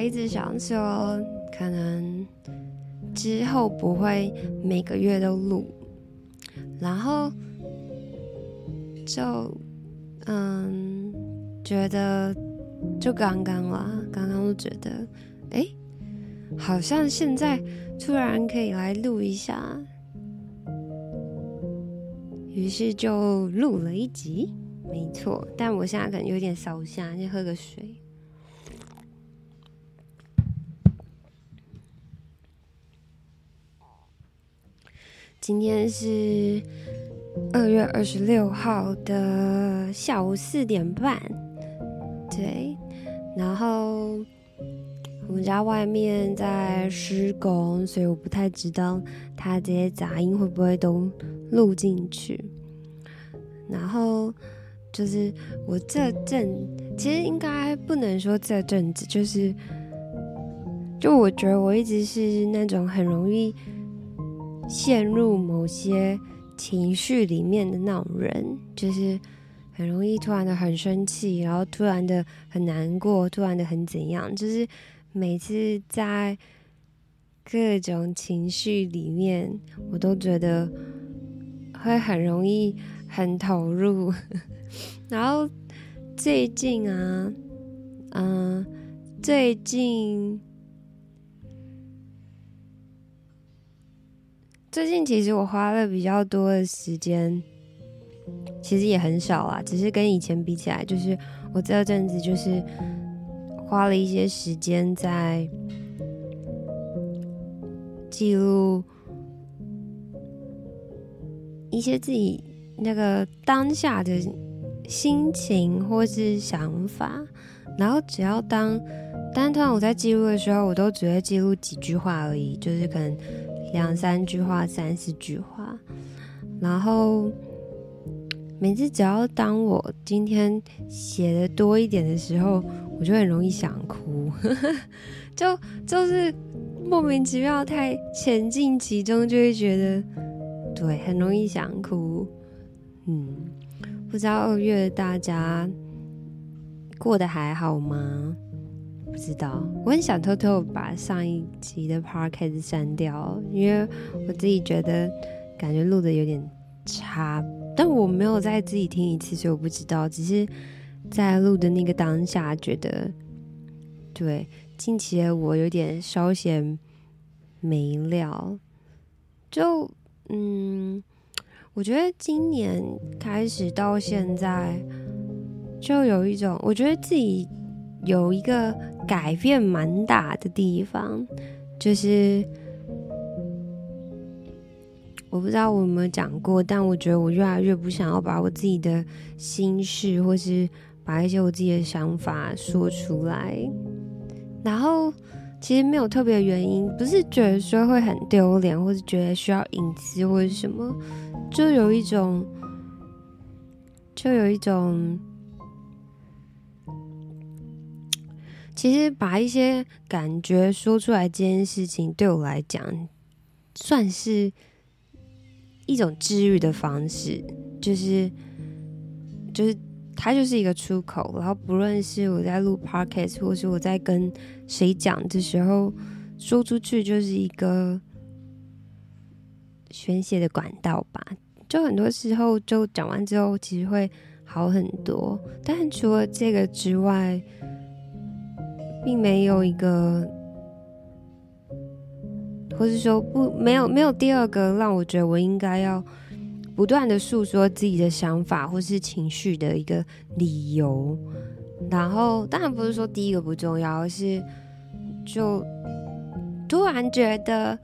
一直想说，可能之后不会每个月都录，然后就嗯，觉得就刚刚啦，刚刚都觉得，哎，好像现在突然可以来录一下，于是就录了一集。没错，但我现在可能有点烧香，先喝个水。今天是二月二十六号的下午四点半，对，然后我们家外面在施工，所以我不太知道它这些杂音会不会都录进去，然后。就是我这阵，其实应该不能说这阵子，就是，就我觉得我一直是那种很容易陷入某些情绪里面的那种人，就是很容易突然的很生气，然后突然的很难过，突然的很怎样，就是每次在各种情绪里面，我都觉得会很容易很投入。然后最近啊，嗯、最近最近其实我花了比较多的时间，其实也很少啦，只是跟以前比起来，就是我这阵子就是花了一些时间在记录一些自己那个当下的。心情或是想法，然后只要当单团我在记录的时候，我都只会记录几句话而已，就是可能两三句话、三四句话。然后每次只要当我今天写的多一点的时候，我就很容易想哭，就就是莫名其妙太沉浸其中，就会觉得对，很容易想哭，嗯。不知道二月大家过得还好吗？不知道，我很想偷偷把上一集的 p a r k a s t 删掉，因为我自己觉得感觉录的有点差，但我没有再自己听一次，所以我不知道。只是在录的那个当下，觉得对近期的我有点稍显没料，就嗯。我觉得今年开始到现在，就有一种我觉得自己有一个改变蛮大的地方，就是我不知道我有没有讲过，但我觉得我越来越不想要把我自己的心事，或是把一些我自己的想法说出来。然后其实没有特别的原因，不是觉得说会很丢脸，或是觉得需要隐私或者什么。就有一种，就有一种，其实把一些感觉说出来，这件事情对我来讲，算是一种治愈的方式。就是，就是它就是一个出口。然后，不论是我在录 podcast，或是我在跟谁讲的时候，说出去就是一个。宣泄的管道吧，就很多时候就讲完之后，其实会好很多。但除了这个之外，并没有一个，或是说不没有没有第二个让我觉得我应该要不断的诉说自己的想法或是情绪的一个理由。然后当然不是说第一个不重要，而是就突然觉得。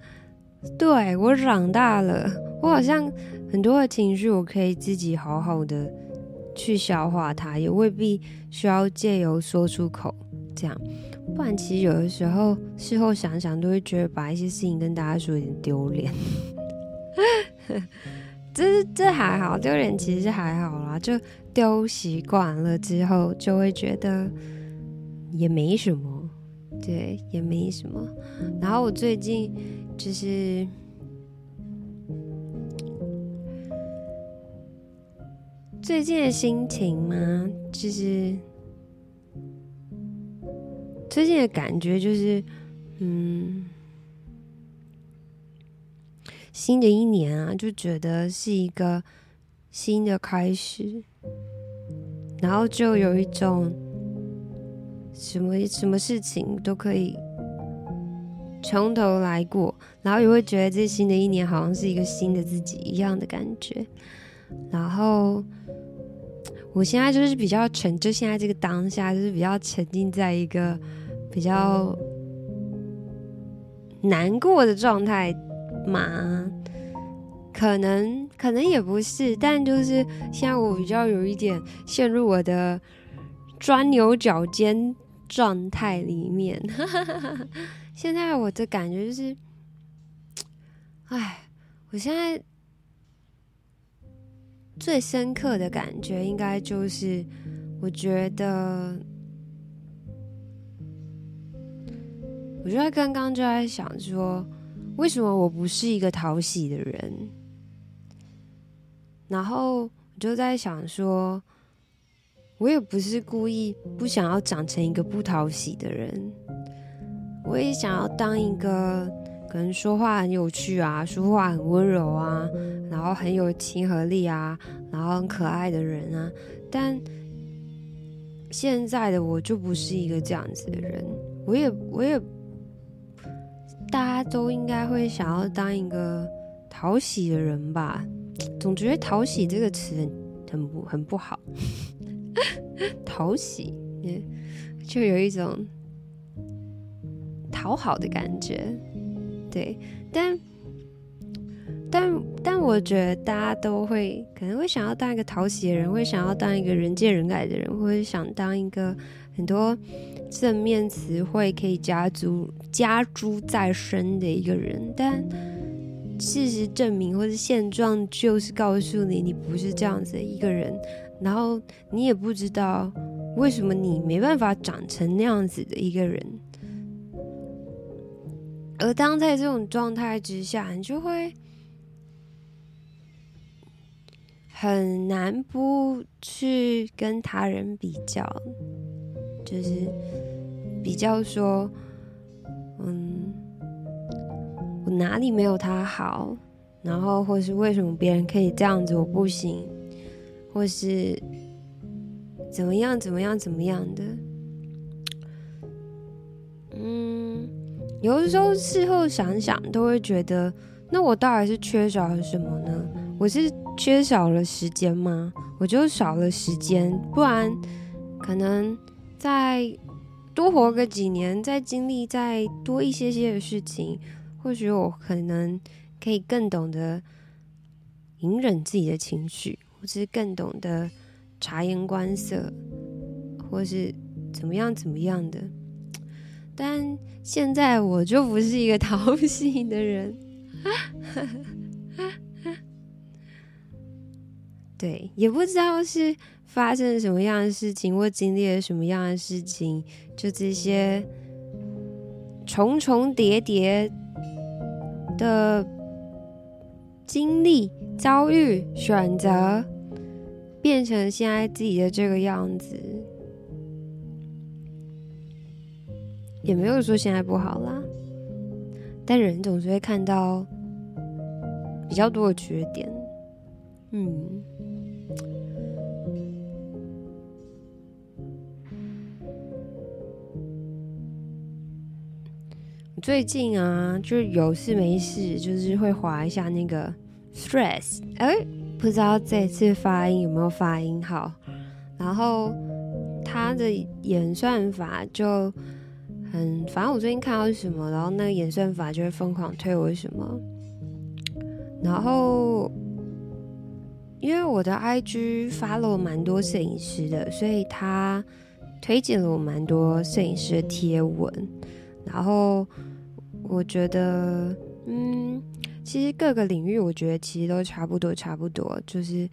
对，我长大了，我好像很多的情绪，我可以自己好好的去消化它，也未必需要借由说出口这样。不然，其实有的时候事后想想，都会觉得把一些事情跟大家说有点丢脸。这这还好，丢脸其实还好啦，就丢习惯了之后，就会觉得也没什么，对，也没什么。然后我最近。就是最近的心情嘛，就是最近的感觉就是，嗯，新的一年啊，就觉得是一个新的开始，然后就有一种什么什么事情都可以从头来过，然后也会觉得这新的一年好像是一个新的自己一样的感觉，然后。我现在就是比较沉，就现在这个当下，就是比较沉浸在一个比较难过的状态嘛，可能可能也不是，但就是现在我比较有一点陷入我的钻牛角尖状态里面。现在我的感觉就是，哎，我现在。最深刻的感觉应该就是，我觉得，我就在刚刚就在想说，为什么我不是一个讨喜的人？然后我就在想说，我也不是故意不想要长成一个不讨喜的人，我也想要当一个。可能说话很有趣啊，说话很温柔啊，然后很有亲和力啊，然后很可爱的人啊。但现在的我就不是一个这样子的人，我也我也，大家都应该会想要当一个讨喜的人吧？总觉得“讨喜”这个词很很不很不好，讨喜就有一种讨好的感觉。对，但但但我觉得大家都会可能会想要当一个讨喜的人，会想要当一个人见人爱的人，或者想当一个很多正面词汇可以加诸加诸在身的一个人。但事实证明，或者现状就是告诉你，你不是这样子的一个人。然后你也不知道为什么你没办法长成那样子的一个人。而当在这种状态之下，你就会很难不去跟他人比较，就是比较说，嗯，我哪里没有他好，然后或是为什么别人可以这样子，我不行，或是怎么样怎么样怎么样的，嗯。有的时候事后想想，都会觉得，那我到底是缺少了什么呢？我是缺少了时间吗？我就少了时间，不然可能再多活个几年，再经历再多一些些的事情，或许我可能可以更懂得隐忍自己的情绪，或是更懂得察言观色，或是怎么样怎么样的。但现在我就不是一个讨喜的人，对，也不知道是发生什么样的事情，或经历了什么样的事情，就这些重重叠叠的经历、遭遇、选择，变成现在自己的这个样子。也没有说现在不好啦，但人总是会看到比较多的缺点。嗯，最近啊，就有事没事，就是会滑一下那个 stress 哎，不知道这次发音有没有发音好，然后它的演算法就。嗯，反正我最近看到是什么，然后那个演算法就会疯狂推我什么。然后，因为我的 IG 发了蛮多摄影师的，所以他推荐了我蛮多摄影师的贴文。然后我觉得，嗯，其实各个领域我觉得其实都差不多，差不多，就是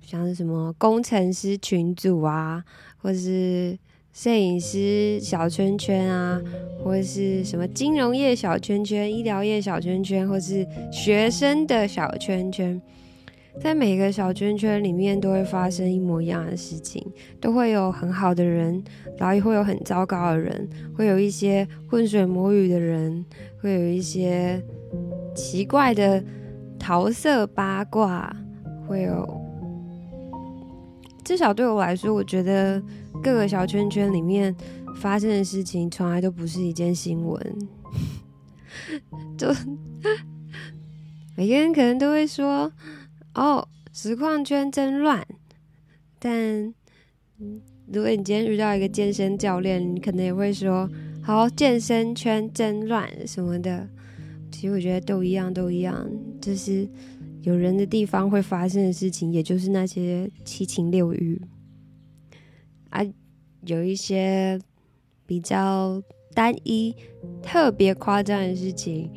像什么工程师群组啊，或是。摄影师小圈圈啊，或是什么金融业小圈圈、医疗业小圈圈，或是学生的小圈圈，在每个小圈圈里面都会发生一模一样的事情，都会有很好的人，然后也会有很糟糕的人，会有一些浑水摸鱼的人，会有一些奇怪的桃色八卦，会有。至少对我来说，我觉得各个小圈圈里面发生的事情，从来都不是一件新闻。就 每个人可能都会说。哦，实况圈真乱。但如果你今天遇到一个健身教练，你可能也会说：“好，健身圈真乱什么的。”其实我觉得都一样，都一样，就是有人的地方会发生的事情，也就是那些七情六欲啊，有一些比较单一、特别夸张的事情，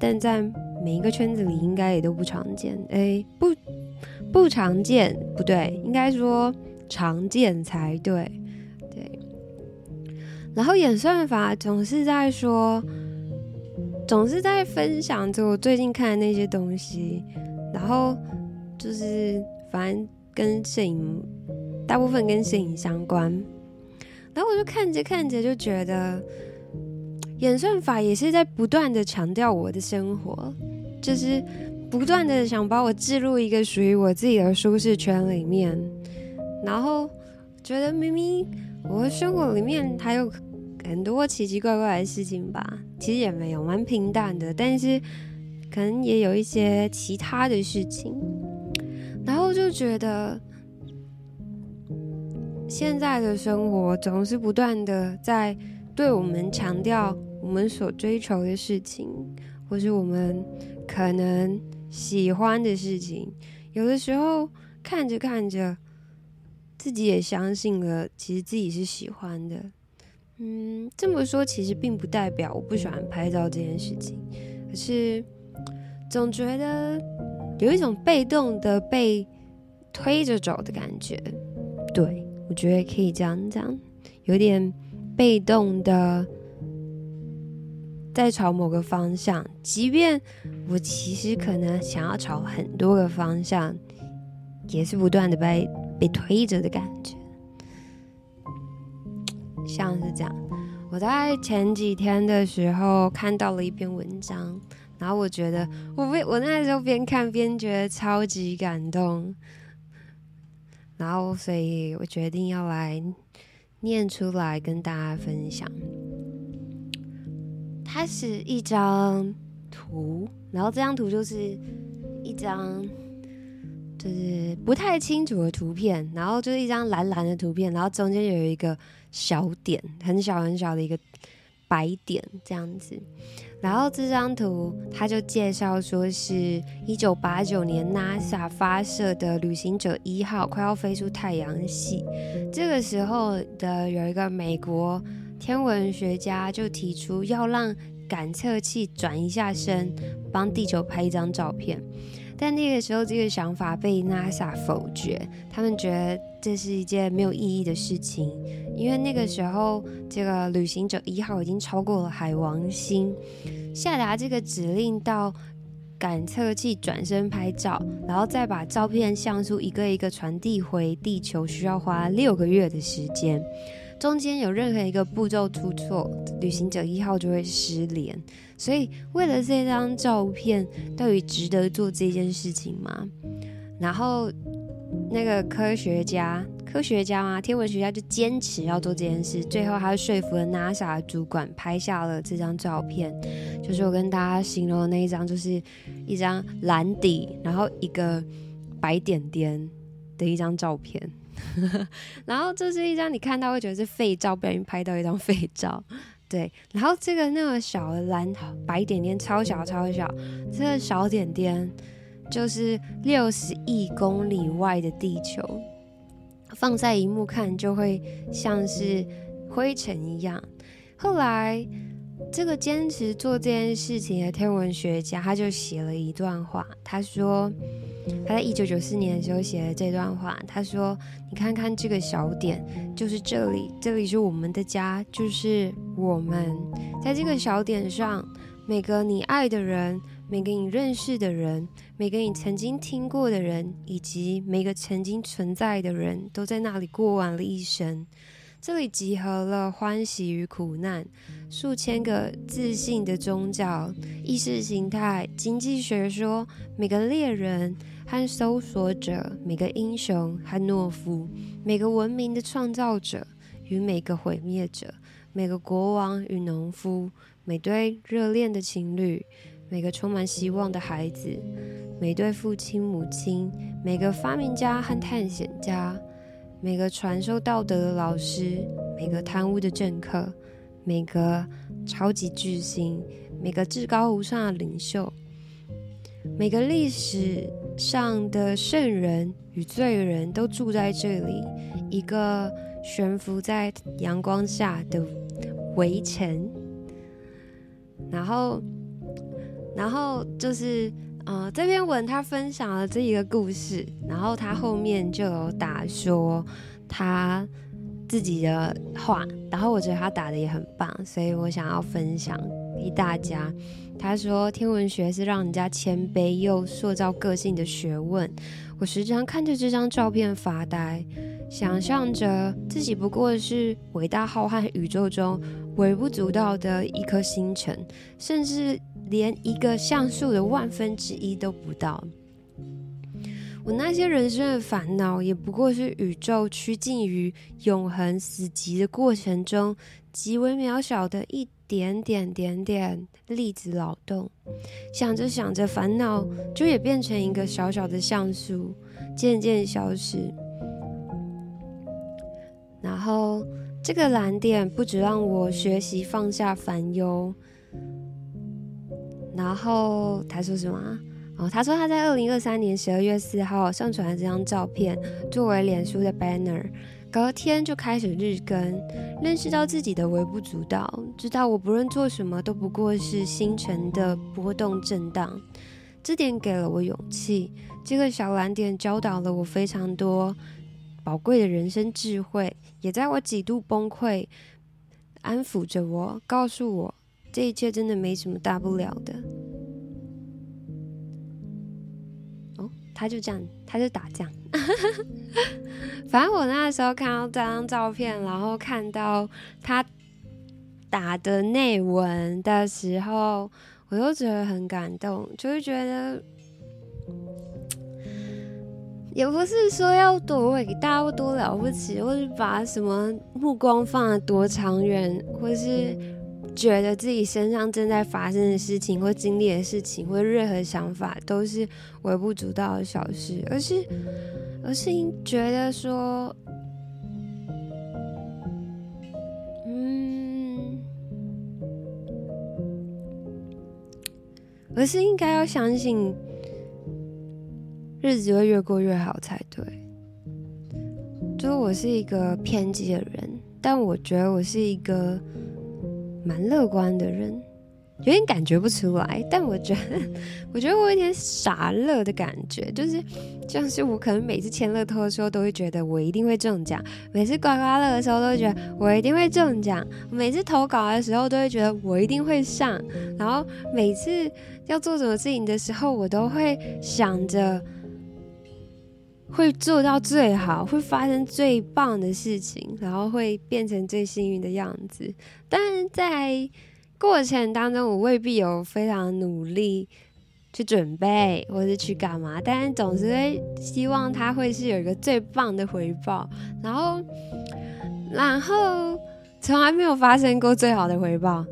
但在。每一个圈子里应该也都不常见，哎、不不常见，不对，应该说常见才对，对。然后演算法总是在说，总是在分享着我最近看的那些东西，然后就是反正跟摄影，大部分跟摄影相关，然后我就看着看着就觉得，演算法也是在不断的强调我的生活。就是不断的想把我置入一个属于我自己的舒适圈里面，然后觉得明明我的生活里面还有很多奇奇怪怪的事情吧，其实也没有，蛮平淡的，但是可能也有一些其他的事情，然后就觉得现在的生活总是不断的在对我们强调我们所追求的事情，或是我们。可能喜欢的事情，有的时候看着看着，自己也相信了，其实自己是喜欢的。嗯，这么说其实并不代表我不喜欢拍照这件事情，可是总觉得有一种被动的被推着走的感觉。对，我觉得可以这样讲，有点被动的。在朝某个方向，即便我其实可能想要朝很多个方向，也是不断的被被推着的感觉，像是这样。我在前几天的时候看到了一篇文章，然后我觉得我被我那时候边看边觉得超级感动，然后所以我决定要来念出来跟大家分享。它是一张图，然后这张图就是一张就是不太清楚的图片，然后就是一张蓝蓝的图片，然后中间有一个小点，很小很小的一个白点这样子。然后这张图它就介绍说是一九八九年 NASA 发射的旅行者一号快要飞出太阳系，这个时候的有一个美国。天文学家就提出要让感测器转一下身，帮地球拍一张照片。但那个时候，这个想法被 NASA 否决。他们觉得这是一件没有意义的事情，因为那个时候，这个旅行者一号已经超过了海王星，下达这个指令到感测器转身拍照，然后再把照片像素一个一个传递回地球，需要花六个月的时间。中间有任何一个步骤出错，旅行者一号就会失联。所以，为了这张照片，到底值得做这件事情吗？然后，那个科学家，科学家啊，天文学家就坚持要做这件事。最后，他说服了 NASA 的主管，拍下了这张照片。就是我跟大家形容的那一张，就是一张蓝底，然后一个白点点的一张照片。然后这是一张你看到会觉得是废照，不小心拍到一张废照，对。然后这个那个小的蓝白点点超小超小，这个小点点就是六十亿公里外的地球，放在荧幕看就会像是灰尘一样。后来这个坚持做这件事情的天文学家，他就写了一段话，他说。他在一九九四年的时候写了这段话，他说：“你看看这个小点，就是这里，这里是我们的家，就是我们在这个小点上，每个你爱的人，每个你认识的人，每个你曾经听过的人，以及每个曾经存在的人都在那里过完了一生。这里集合了欢喜与苦难，数千个自信的宗教、意识形态、经济学说，每个猎人和搜索者，每个英雄和懦夫，每个文明的创造者与每个毁灭者，每个国王与农夫，每对热恋的情侣，每个充满希望的孩子，每对父亲母亲，每个发明家和探险家。每个传授道德的老师，每个贪污的政客，每个超级巨星，每个至高无上的领袖，每个历史上的圣人与罪人都住在这里，一个悬浮在阳光下的围城。然后，然后就是。嗯、呃，这篇文他分享了这一个故事，然后他后面就有打说他自己的话，然后我觉得他打的也很棒，所以我想要分享给大家。他说天文学是让人家谦卑又塑造个性的学问。我时常看着这张照片发呆，想象着自己不过是伟大浩瀚宇宙中微不足道的一颗星辰，甚至。连一个像素的万分之一都不到，我那些人生的烦恼，也不过是宇宙趋近于永恒死寂的过程中极为渺小的一点点点点粒子扰动。想着想着，烦恼就也变成一个小小的像素，渐渐消失。然后，这个蓝点不止让我学习放下烦忧。然后他说什么？哦，他说他在二零二三年十二月四号上传了这张照片作为脸书的 banner，隔天就开始日更，认识到自己的微不足道，知道我不论做什么都不过是星辰的波动震荡，这点给了我勇气。这个小蓝点教导了我非常多宝贵的人生智慧，也在我几度崩溃，安抚着我，告诉我。这一切真的没什么大不了的。哦，他就这样，他就打这样。反正我那时候看到这张照片，然后看到他打的内文的时候，我就觉得很感动，就是觉得，也不是说要多伟大或多了不起，或是把什么目光放得多长远，或是。觉得自己身上正在发生的事情，或经历的事情，或任何想法，都是微不足道的小事，而是，而是觉得说，嗯，而是应该要相信，日子会越过越好才对。就我是一个偏激的人，但我觉得我是一个。蛮乐观的人，有点感觉不出来，但我觉得，我觉得我有点傻乐的感觉，就是像是我可能每次签乐透的时候，都会觉得我一定会中奖；每次刮刮乐的时候，都会觉得我一定会中奖；每次投稿的时候，都会觉得我一定会上；然后每次要做什么事情的时候，我都会想着。会做到最好，会发生最棒的事情，然后会变成最幸运的样子。但是在过程当中，我未必有非常努力去准备，或是去干嘛，但是总是会希望它会是有一个最棒的回报。然后，然后从来没有发生过最好的回报，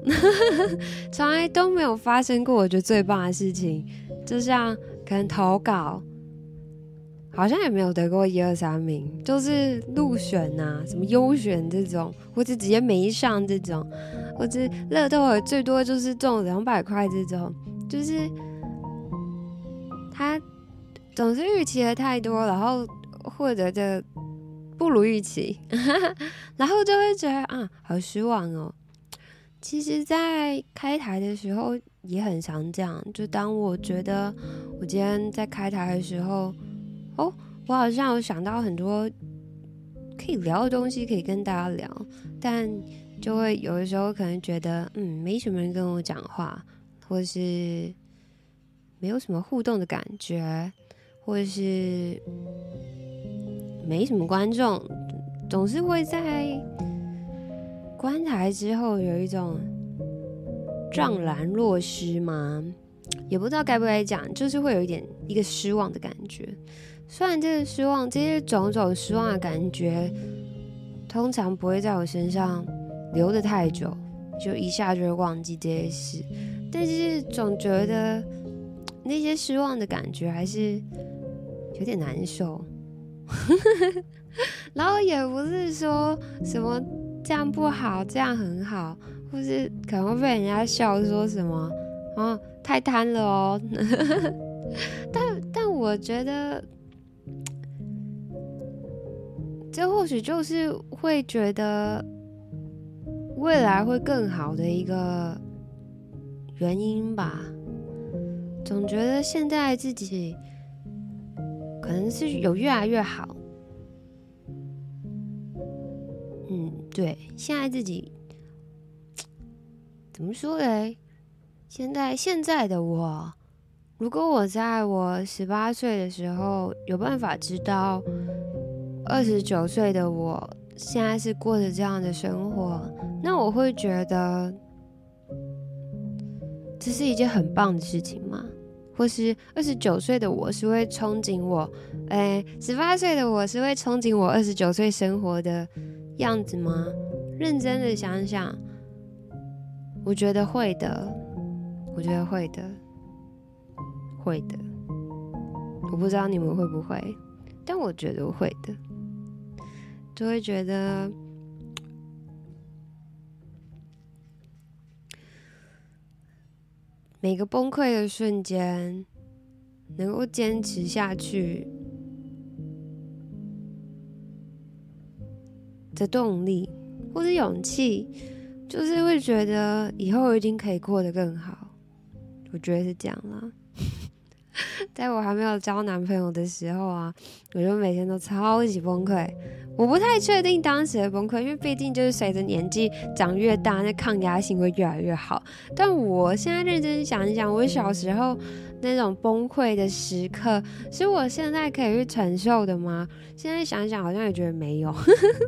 从来都没有发生过我觉得最棒的事情，就像可能投稿。好像也没有得过一二三名，就是入选啊，什么优选这种，或者直接没上这种，或者乐透最多就是中两百块这种，就是他总是预期的太多，然后或者就不如预期，然后就会觉得啊，好失望哦。其实，在开台的时候也很常这样，就当我觉得我今天在开台的时候。哦，我好像有想到很多可以聊的东西，可以跟大家聊，但就会有的时候可能觉得，嗯，没什么人跟我讲话，或是没有什么互动的感觉，或是没什么观众，总是会在观台之后有一种怅然若失吗？也不知道该不该讲，就是会有一点一个失望的感觉。虽然这个失望，这些种种失望的感觉，通常不会在我身上留得太久，就一下就会忘记这些事。但是总觉得那些失望的感觉还是有点难受。然后也不是说什么这样不好，这样很好，或是可能会被人家笑说什么啊。太贪了哦，但但我觉得，这或许就是会觉得未来会更好的一个原因吧。总觉得现在自己可能是有越来越好。嗯，对，现在自己怎么说嘞？现在现在的我，如果我在我十八岁的时候有办法知道二十九岁的我现在是过着这样的生活，那我会觉得这是一件很棒的事情吗？或是二十九岁的我是会憧憬我，哎，十八岁的我是会憧憬我二十九岁生活的样子吗？认真的想想，我觉得会的。我觉得会的，会的。我不知道你们会不会，但我觉得我会的。就会觉得每个崩溃的瞬间，能够坚持下去的动力或者勇气，就是会觉得以后一定可以过得更好。我觉得是这样啦，在我还没有交男朋友的时候啊，我就每天都超级崩溃。我不太确定当时的崩溃，因为毕竟就是随着年纪长越大，那抗压性会越来越好。但我现在认真想一想，我小时候那种崩溃的时刻，是我现在可以去承受的吗？现在想想，好像也觉得没有。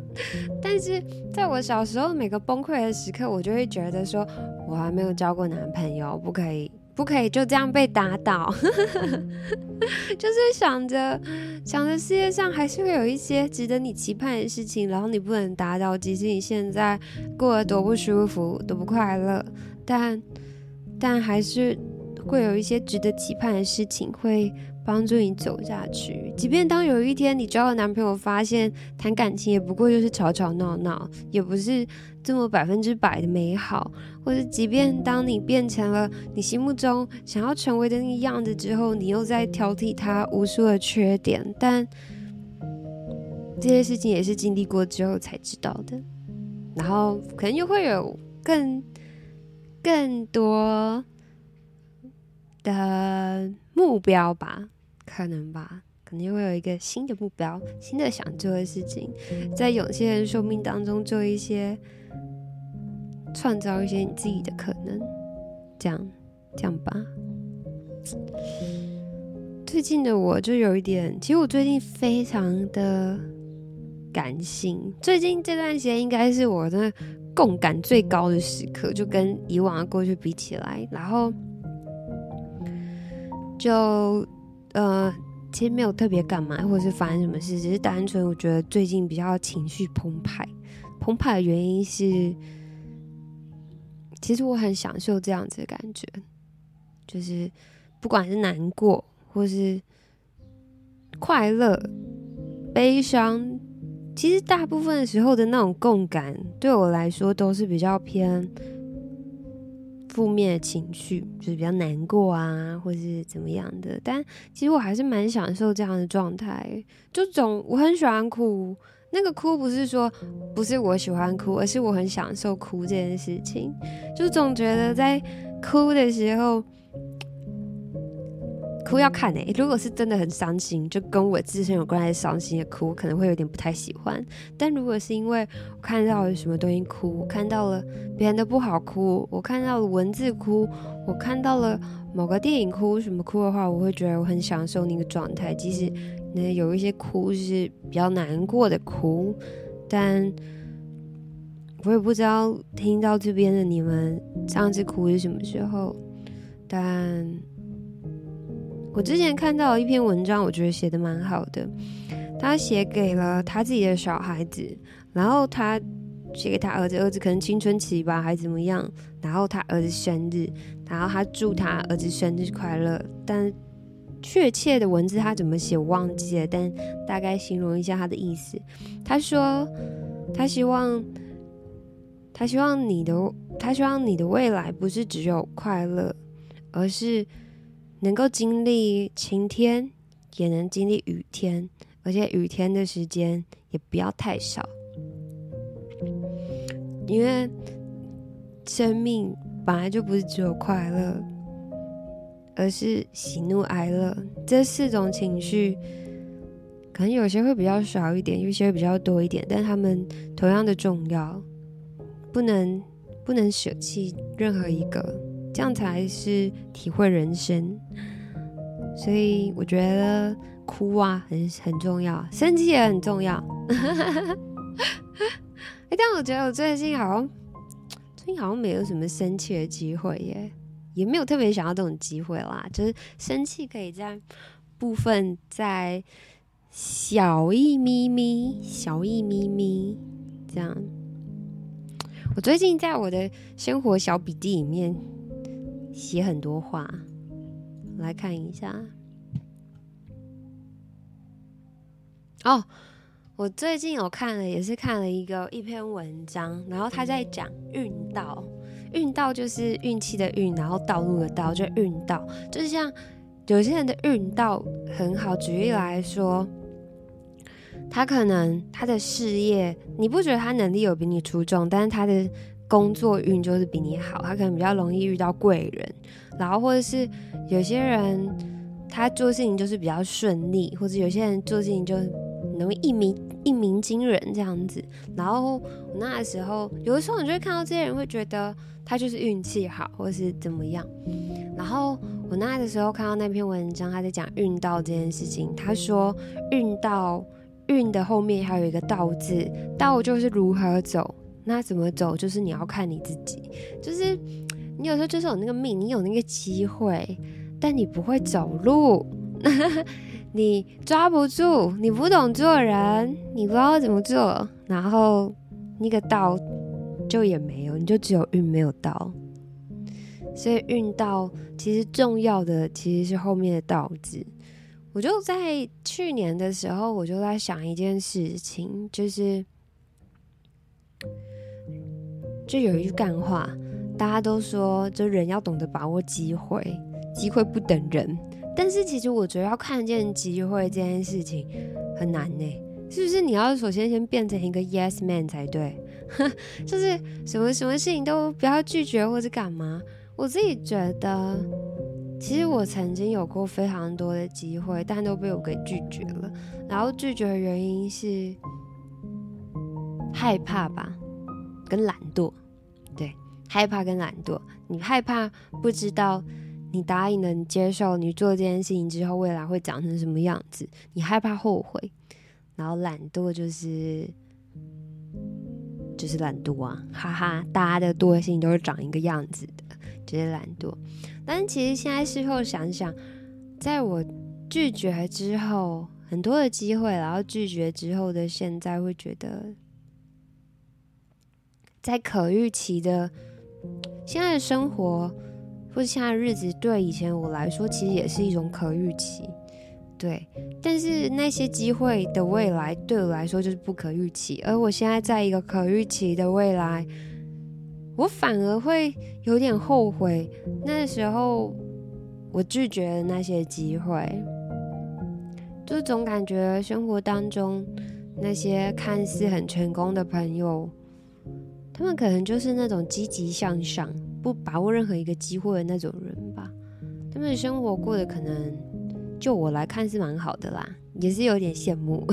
但是在我小时候每个崩溃的时刻，我就会觉得说，我还没有交过男朋友，不可以。不可以就这样被打倒，就是想着想着世界上还是会有一些值得你期盼的事情，然后你不能打倒，即使你现在过得多不舒服、多不快乐，但但还是会有一些值得期盼的事情会帮助你走下去。即便当有一天你交了男朋友，发现谈感情也不过就是吵吵闹闹，也不是这么百分之百的美好。或者，即便当你变成了你心目中想要成为的那个样子之后，你又在挑剔他无数的缺点，但这些事情也是经历过之后才知道的。然后，可能又会有更更多的目标吧，可能吧，可能又会有一个新的目标，新的想做的事情，在有些人生命当中做一些。创造一些你自己的可能，这样这样吧。最近的我就有一点，其实我最近非常的感性。最近这段时间应该是我的共感最高的时刻，就跟以往的过去比起来，然后就呃，其实没有特别干嘛，或者是发生什么事，只是单纯我觉得最近比较情绪澎湃。澎湃的原因是。其实我很享受这样子的感觉，就是不管是难过或是快乐、悲伤，其实大部分的时候的那种共感，对我来说都是比较偏负面的情绪，就是比较难过啊，或是怎么样的。但其实我还是蛮享受这样的状态，就总我很喜欢哭。那个哭不是说不是我喜欢哭，而是我很享受哭这件事情。就总觉得在哭的时候，哭要看诶、如果是真的很伤心，就跟我自身有关系伤心的哭，可能会有点不太喜欢。但如果是因为我看到了什么东西哭，我看到了别人的不好哭，我看到了文字哭，我看到了某个电影哭，什么哭的话，我会觉得我很享受那个状态。即使那有一些哭是比较难过的哭，但我也不知道听到这边的你们上次哭是什么时候。但我之前看到一篇文章，我觉得写的蛮好的。他写给了他自己的小孩子，然后他写给他儿子，儿子可能青春期吧，还怎么样？然后他儿子生日，然后他祝他儿子生日快乐。但确切的文字他怎么写忘记了，但大概形容一下他的意思。他说他希望他希望你的他希望你的未来不是只有快乐。而是能够经历晴天，也能经历雨天，而且雨天的时间也不要太少，因为生命本来就不是只有快乐，而是喜怒哀乐这四种情绪，可能有些会比较少一点，有些会比较多一点，但他们同样的重要，不能不能舍弃任何一个。这样才是体会人生，所以我觉得哭啊很很重要，生气也很重要。哎，但我觉得我最近好像最近好像没有什么生气的机会耶，也没有特别想要这种机会啦。就是生气可以在部分再小一咪咪，小一咪咪这样。我最近在我的生活小笔记里面。写很多话，来看一下。哦，我最近有看了，也是看了一个一篇文章，然后他在讲运道。运道就是运气的运，然后道路的道，就运道。就是像有些人的运道很好，举例来说，他可能他的事业，你不觉得他能力有比你出众，但是他的。工作运就是比你好，他可能比较容易遇到贵人，然后或者是有些人他做事情就是比较顺利，或者有些人做事情就容易一鸣一鸣惊人这样子。然后我那时候有的时候你就会看到这些人会觉得他就是运气好，或是怎么样。然后我那个时候看到那篇文章，他在讲运道这件事情，他说运道运的后面还有一个道字，道就是如何走。那怎么走，就是你要看你自己。就是你有时候就是有那个命，你有那个机会，但你不会走路，你抓不住，你不懂做人，你不知道怎么做，然后那个道就也没有，你就只有运没有道。所以运道其实重要的其实是后面的道字。我就在去年的时候，我就在想一件事情，就是。就有一句干话，大家都说，就人要懂得把握机会，机会不等人。但是其实我觉得要看见机会这件事情很难呢，是不是？你要首先先变成一个 yes man 才对，就是什么什么事情都不要拒绝或者干嘛。我自己觉得，其实我曾经有过非常多的机会，但都被我给拒绝了。然后拒绝的原因是害怕吧。跟懒惰，对，害怕跟懒惰。你害怕不知道你答应了，你接受，你做这件事情之后，未来会长成什么样子？你害怕后悔，然后懒惰就是就是懒惰啊，哈哈，大家的惰性都是长一个样子的，就是懒惰。但其实现在事后想想，在我拒绝之后，很多的机会，然后拒绝之后的现在，会觉得。在可预期的现在的生活，或者现在日子，对以前我来说，其实也是一种可预期。对，但是那些机会的未来，对我来说就是不可预期。而我现在在一个可预期的未来，我反而会有点后悔那时候我拒绝了那些机会，就总感觉生活当中那些看似很成功的朋友。他们可能就是那种积极向上、不把握任何一个机会的那种人吧。他们的生活过得可能就我来看是蛮好的啦，也是有点羡慕。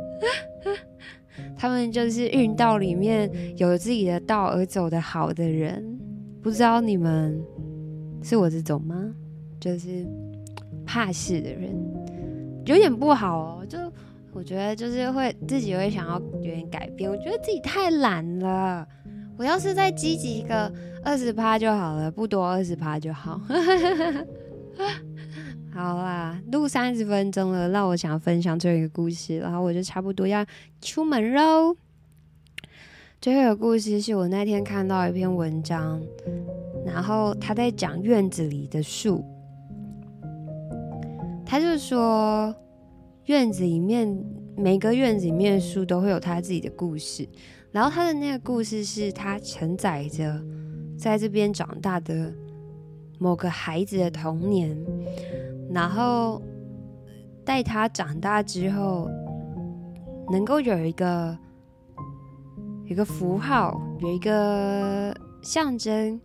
他们就是运道里面有自己的道而走得好的人，不知道你们是我这种吗？就是怕事的人，有点不好哦。就我觉得，就是会自己会想要有点改变。我觉得自己太懒了。我要是再积极一个二十趴就好了，不多二十趴就好。好啦，录三十分钟了，那我想分享最后一个故事，然后我就差不多要出门喽。最后一个故事是我那天看到一篇文章，然后他在讲院子里的树，他就说院子里面每个院子里面的树都会有他自己的故事。然后他的那个故事是他承载着在这边长大的某个孩子的童年，然后带他长大之后，能够有一个一个符号，有一个象征，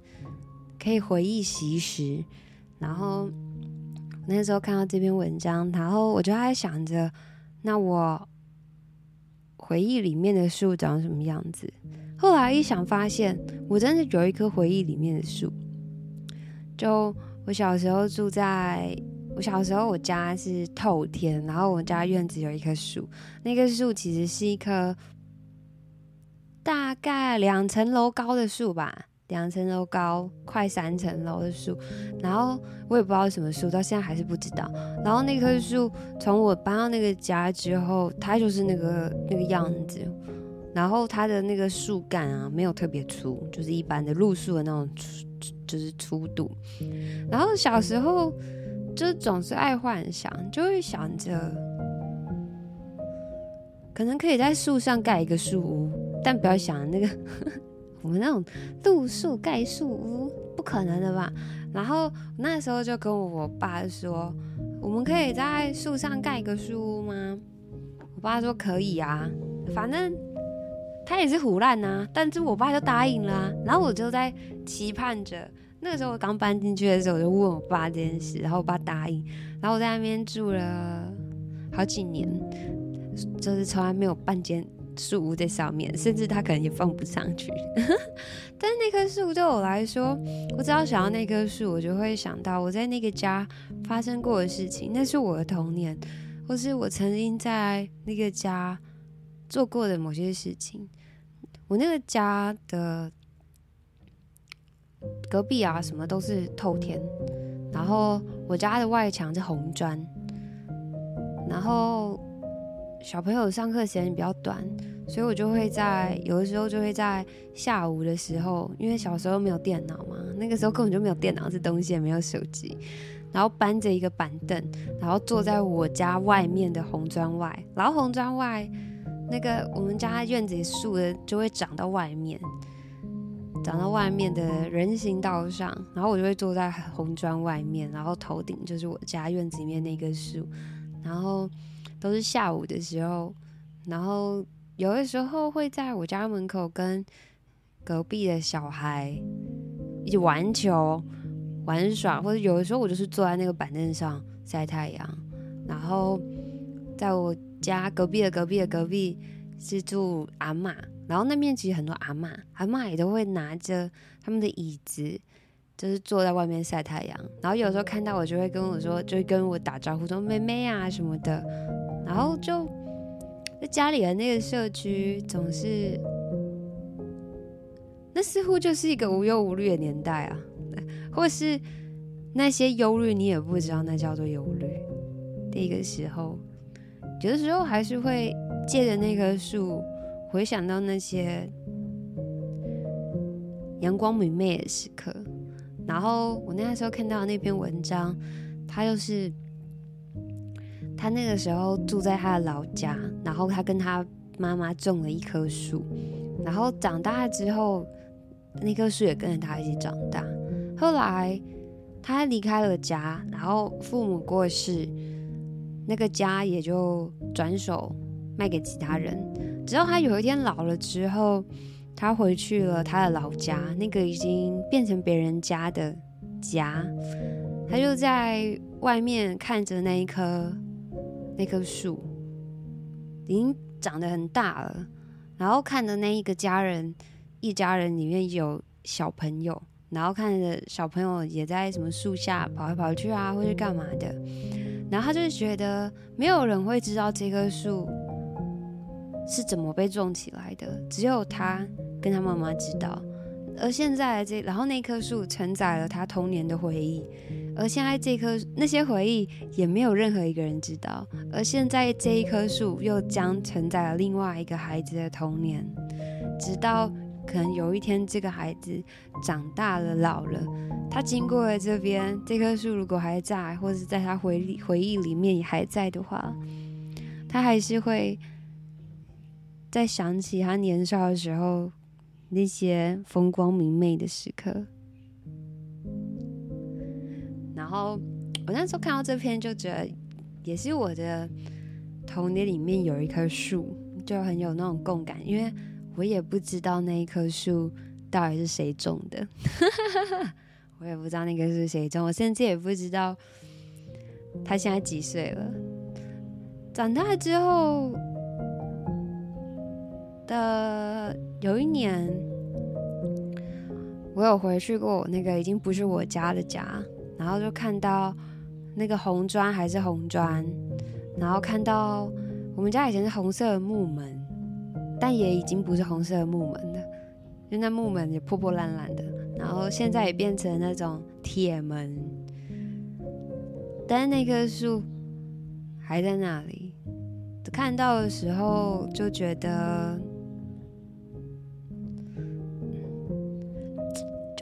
可以回忆昔时。然后那时候看到这篇文章，然后我就在想着，那我。回忆里面的树长什么样子？后来一想，发现我真的有一棵回忆里面的树。就我小时候住在，我小时候我家是透天，然后我家院子有一棵树，那棵树其实是一棵大概两层楼高的树吧。两层楼高，快三层楼的树，然后我也不知道什么树，到现在还是不知道。然后那棵树从我搬到那个家之后，它就是那个那个样子。然后它的那个树干啊，没有特别粗，就是一般的路树的那种粗，就是粗度。然后小时候就总是爱幻想，就会想着可能可以在树上盖一个树屋，但不要想那个。我们那种路树盖树屋不可能的吧？然后那时候就跟我爸说：“我们可以在树上盖一个树屋吗？”我爸说：“可以啊，反正他也是唬烂呐。”但是我爸就答应了啊。然后我就在期盼着。那个时候我刚搬进去的时候，我就问我爸这件事，然后我爸答应。然后我在那边住了好几年，就是从来没有半间。树屋在上面，甚至它可能也放不上去。但是那棵树对我来说，我只要想到那棵树，我就会想到我在那个家发生过的事情，那是我的童年，或是我曾经在那个家做过的某些事情。我那个家的隔壁啊，什么都是透天，然后我家的外墙是红砖，然后。小朋友上课时间比较短，所以我就会在有的时候就会在下午的时候，因为小时候没有电脑嘛，那个时候根本就没有电脑这东西，也没有手机，然后搬着一个板凳，然后坐在我家外面的红砖外，然后红砖外那个我们家院子里树的就会长到外面，长到外面的人行道上，然后我就会坐在红砖外面，然后头顶就是我家院子里面那棵树，然后。都是下午的时候，然后有的时候会在我家门口跟隔壁的小孩一起玩球、玩耍，或者有的时候我就是坐在那个板凳上晒太阳。然后在我家隔壁的隔壁的隔壁是住阿嬷，然后那边其实很多阿嬷，阿嬷也都会拿着他们的椅子，就是坐在外面晒太阳。然后有时候看到我就会跟我说，就会跟我打招呼说“妹妹啊”什么的。然后就在家里的那个社区，总是那似乎就是一个无忧无虑的年代啊，或是那些忧虑你也不知道那叫做忧虑。那个时候，有的时候还是会借着那棵树，回想到那些阳光明媚的时刻。然后我那时候看到那篇文章，它又是。他那个时候住在他的老家，然后他跟他妈妈种了一棵树，然后长大之后，那棵树也跟着他一起长大。后来他离开了家，然后父母过世，那个家也就转手卖给其他人。直到他有一天老了之后，他回去了他的老家，那个已经变成别人家的家。他就在外面看着那一棵那棵树，已经长得很大了，然后看着那一个家人，一家人里面有小朋友，然后看着小朋友也在什么树下跑来跑去啊，或者干嘛的，然后他就觉得没有人会知道这棵树是怎么被种起来的，只有他跟他妈妈知道。而现在这，然后那棵树承载了他童年的回忆，而现在这棵那些回忆也没有任何一个人知道。而现在这一棵树又将承载了另外一个孩子的童年，直到可能有一天这个孩子长大了、老了，他经过了这边，这棵树如果还在，或者在他回忆回忆里面也还在的话，他还是会再想起他年少的时候。那些风光明媚的时刻，然后我那时候看到这篇，就觉得也是我的童年里面有一棵树，就很有那种共感，因为我也不知道那一棵树到底是谁种的，我也不知道那个是谁种，我甚至也不知道他现在几岁了，长大之后。的有一年，我有回去过那个已经不是我家的家，然后就看到那个红砖还是红砖，然后看到我们家以前是红色的木门，但也已经不是红色的木门了，就那木门也破破烂烂的，然后现在也变成那种铁门，但那棵树还在那里，看到的时候就觉得。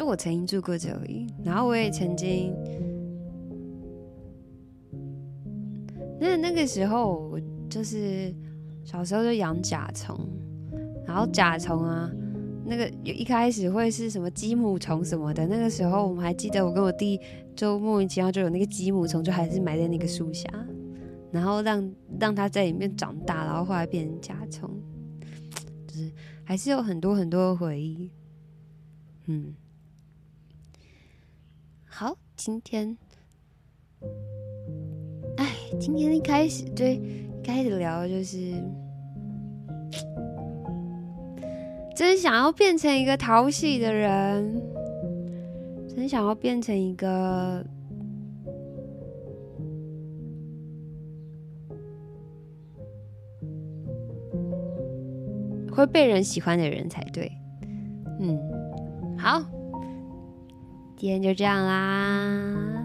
就我曾经住过这里，然后我也曾经，那那个时候我就是小时候就养甲虫，然后甲虫啊，那个一开始会是什么鸡母虫什么的，那个时候我们还记得，我跟我弟就莫名其妙就有那个鸡母虫，就还是埋在那个树下，然后让让它在里面长大，然后后来变成甲虫，就是还是有很多很多的回忆，嗯。好，今天，哎，今天一开始对，一开始聊就是，真想要变成一个讨喜的人，真想要变成一个会被人喜欢的人才对，嗯，好。今天就这样啦。